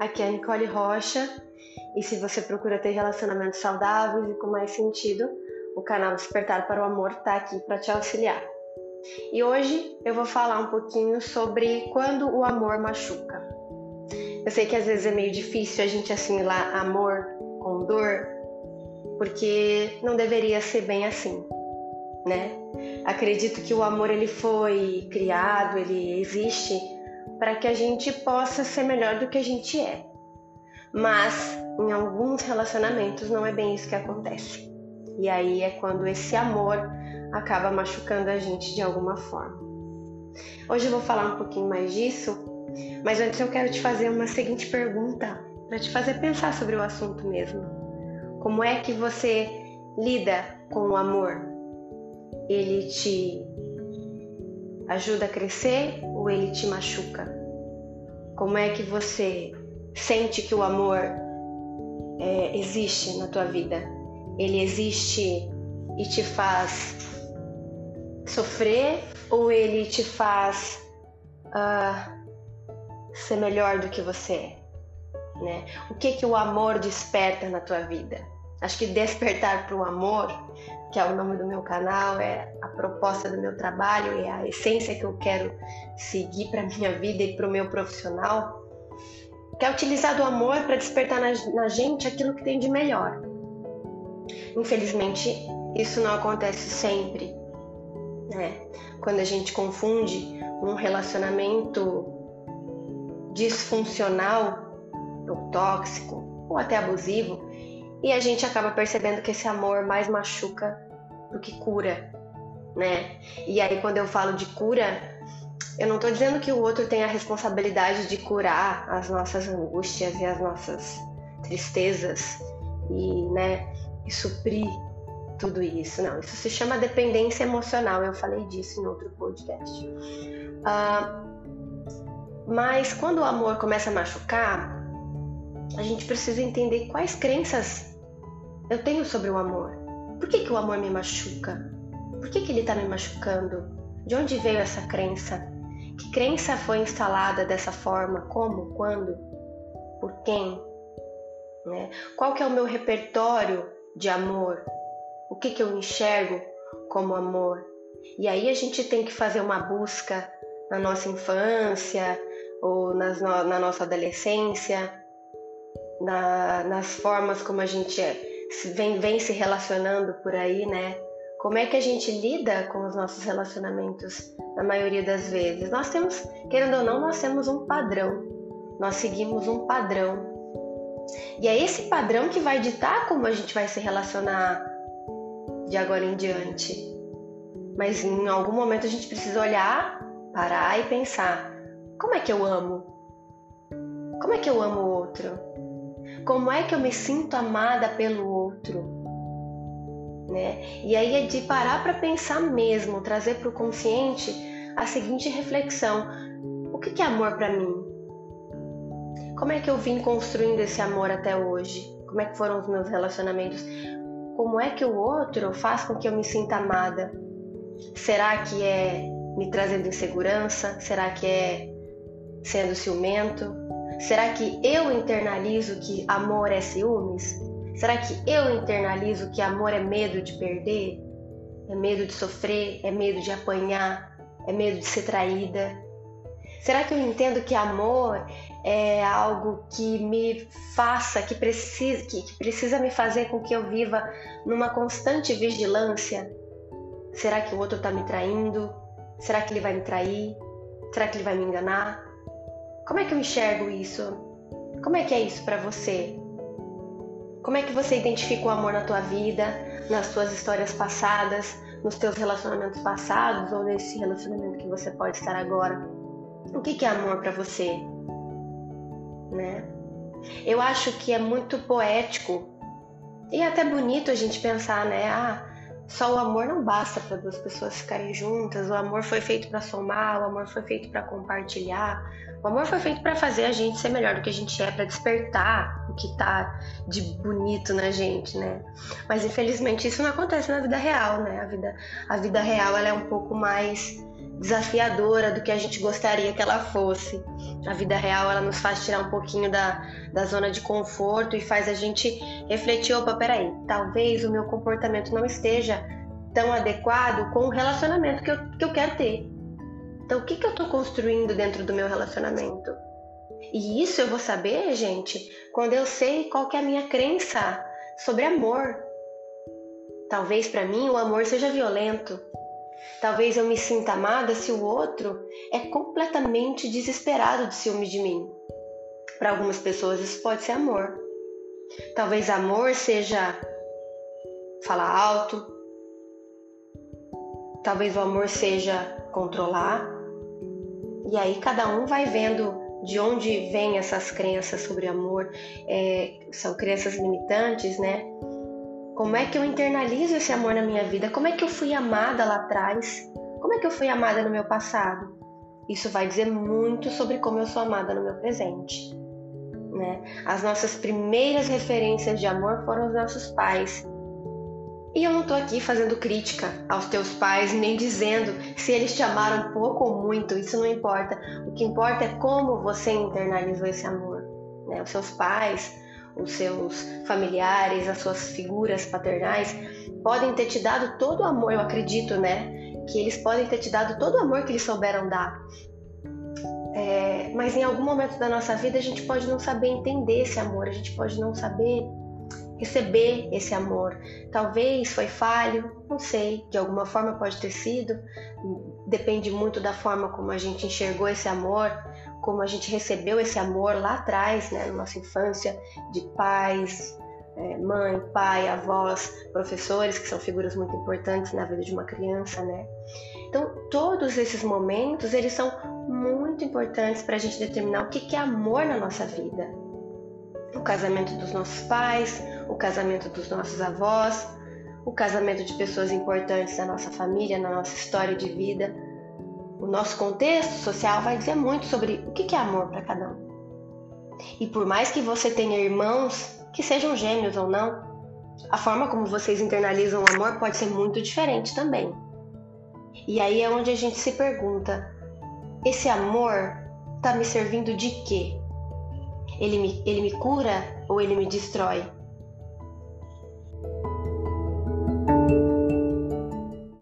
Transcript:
Aqui é a Nicole Rocha e se você procura ter relacionamentos saudáveis e com mais sentido, o canal Despertar para o Amor está aqui para te auxiliar. E hoje eu vou falar um pouquinho sobre quando o amor machuca. Eu sei que às vezes é meio difícil a gente assimilar amor com dor, porque não deveria ser bem assim, né? Acredito que o amor ele foi criado, ele existe para que a gente possa ser melhor do que a gente é. Mas em alguns relacionamentos não é bem isso que acontece. E aí é quando esse amor acaba machucando a gente de alguma forma. Hoje eu vou falar um pouquinho mais disso, mas antes eu quero te fazer uma seguinte pergunta para te fazer pensar sobre o assunto mesmo. Como é que você lida com o amor? Ele te ajuda a crescer ou ele te machuca? Como é que você sente que o amor é, existe na tua vida? Ele existe e te faz sofrer ou ele te faz uh, ser melhor do que você é? Né? O que que o amor desperta na tua vida? Acho que despertar para o amor que é o nome do meu canal, é a proposta do meu trabalho, é a essência que eu quero seguir para minha vida e para o meu profissional, que é utilizar do amor para despertar na, na gente aquilo que tem de melhor. Infelizmente, isso não acontece sempre, né? Quando a gente confunde um relacionamento disfuncional ou tóxico ou até abusivo e a gente acaba percebendo que esse amor mais machuca do que cura, né? E aí quando eu falo de cura, eu não estou dizendo que o outro tem a responsabilidade de curar as nossas angústias e as nossas tristezas e, né, e suprir tudo isso. Não, isso se chama dependência emocional. Eu falei disso em outro podcast. Uh, mas quando o amor começa a machucar, a gente precisa entender quais crenças eu tenho sobre o amor? Por que, que o amor me machuca? Por que, que ele está me machucando? De onde veio essa crença? Que crença foi instalada dessa forma? Como? Quando? Por quem? Né? Qual que é o meu repertório de amor? O que, que eu enxergo como amor? E aí a gente tem que fazer uma busca na nossa infância ou nas, na nossa adolescência, na, nas formas como a gente é vem, vem se relacionando por aí, né? Como é que a gente lida com os nossos relacionamentos na maioria das vezes? Nós temos, querendo ou não, nós temos um padrão. Nós seguimos um padrão. E é esse padrão que vai ditar como a gente vai se relacionar de agora em diante. Mas em algum momento a gente precisa olhar, parar e pensar: como é que eu amo? Como é que eu amo o outro? Como é que eu me sinto amada pelo outro? Né? E aí é de parar para pensar mesmo, trazer para o consciente a seguinte reflexão: o que é amor para mim? Como é que eu vim construindo esse amor até hoje? Como é que foram os meus relacionamentos? Como é que o outro faz com que eu me sinta amada? Será que é me trazendo insegurança? Será que é sendo ciumento? Será que eu internalizo que amor é ciúmes? Será que eu internalizo que amor é medo de perder? É medo de sofrer? É medo de apanhar? É medo de ser traída? Será que eu entendo que amor é algo que me faça, que precisa, que, que precisa me fazer com que eu viva numa constante vigilância? Será que o outro está me traindo? Será que ele vai me trair? Será que ele vai me enganar? Como é que eu enxergo isso? Como é que é isso para você? Como é que você identifica o amor na tua vida, nas tuas histórias passadas, nos teus relacionamentos passados ou nesse relacionamento que você pode estar agora? O que é amor para você? Né? Eu acho que é muito poético e até bonito a gente pensar, né? Ah, só o amor não basta para duas pessoas ficarem juntas. O amor foi feito para somar, o amor foi feito para compartilhar. O amor foi feito para fazer a gente ser melhor do que a gente é, para despertar o que tá de bonito na gente, né? Mas infelizmente isso não acontece na vida real, né? A vida, a vida real ela é um pouco mais desafiadora do que a gente gostaria que ela fosse. A vida real ela nos faz tirar um pouquinho da, da zona de conforto e faz a gente refletir: opa, peraí, talvez o meu comportamento não esteja tão adequado com o relacionamento que eu, que eu quero ter. Então, o que, que eu estou construindo dentro do meu relacionamento? E isso eu vou saber, gente, quando eu sei qual que é a minha crença sobre amor. Talvez para mim o amor seja violento. Talvez eu me sinta amada se o outro é completamente desesperado de ciúme de mim. Para algumas pessoas isso pode ser amor. Talvez amor seja falar alto. Talvez o amor seja controlar. E aí cada um vai vendo de onde vêm essas crenças sobre amor. É, são crenças limitantes, né? Como é que eu internalizo esse amor na minha vida? Como é que eu fui amada lá atrás? Como é que eu fui amada no meu passado? Isso vai dizer muito sobre como eu sou amada no meu presente. Né? As nossas primeiras referências de amor foram os nossos pais. E eu não estou aqui fazendo crítica aos teus pais, nem dizendo se eles te amaram pouco ou muito, isso não importa. O que importa é como você internalizou esse amor. Né? Os seus pais, os seus familiares, as suas figuras paternais podem ter te dado todo o amor, eu acredito, né? Que eles podem ter te dado todo o amor que eles souberam dar. É, mas em algum momento da nossa vida a gente pode não saber entender esse amor, a gente pode não saber receber esse amor. Talvez foi falho, não sei, de alguma forma pode ter sido, depende muito da forma como a gente enxergou esse amor, como a gente recebeu esse amor lá atrás, né, na nossa infância, de pais, é, mãe, pai, avós, professores, que são figuras muito importantes na vida de uma criança, né? Então, todos esses momentos, eles são muito importantes para a gente determinar o que é amor na nossa vida. O casamento dos nossos pais, o casamento dos nossos avós, o casamento de pessoas importantes da nossa família, na nossa história de vida, o nosso contexto social vai dizer muito sobre o que é amor para cada um. E por mais que você tenha irmãos que sejam gêmeos ou não, a forma como vocês internalizam o amor pode ser muito diferente também. E aí é onde a gente se pergunta: esse amor está me servindo de quê? Ele me, ele me cura ou ele me destrói?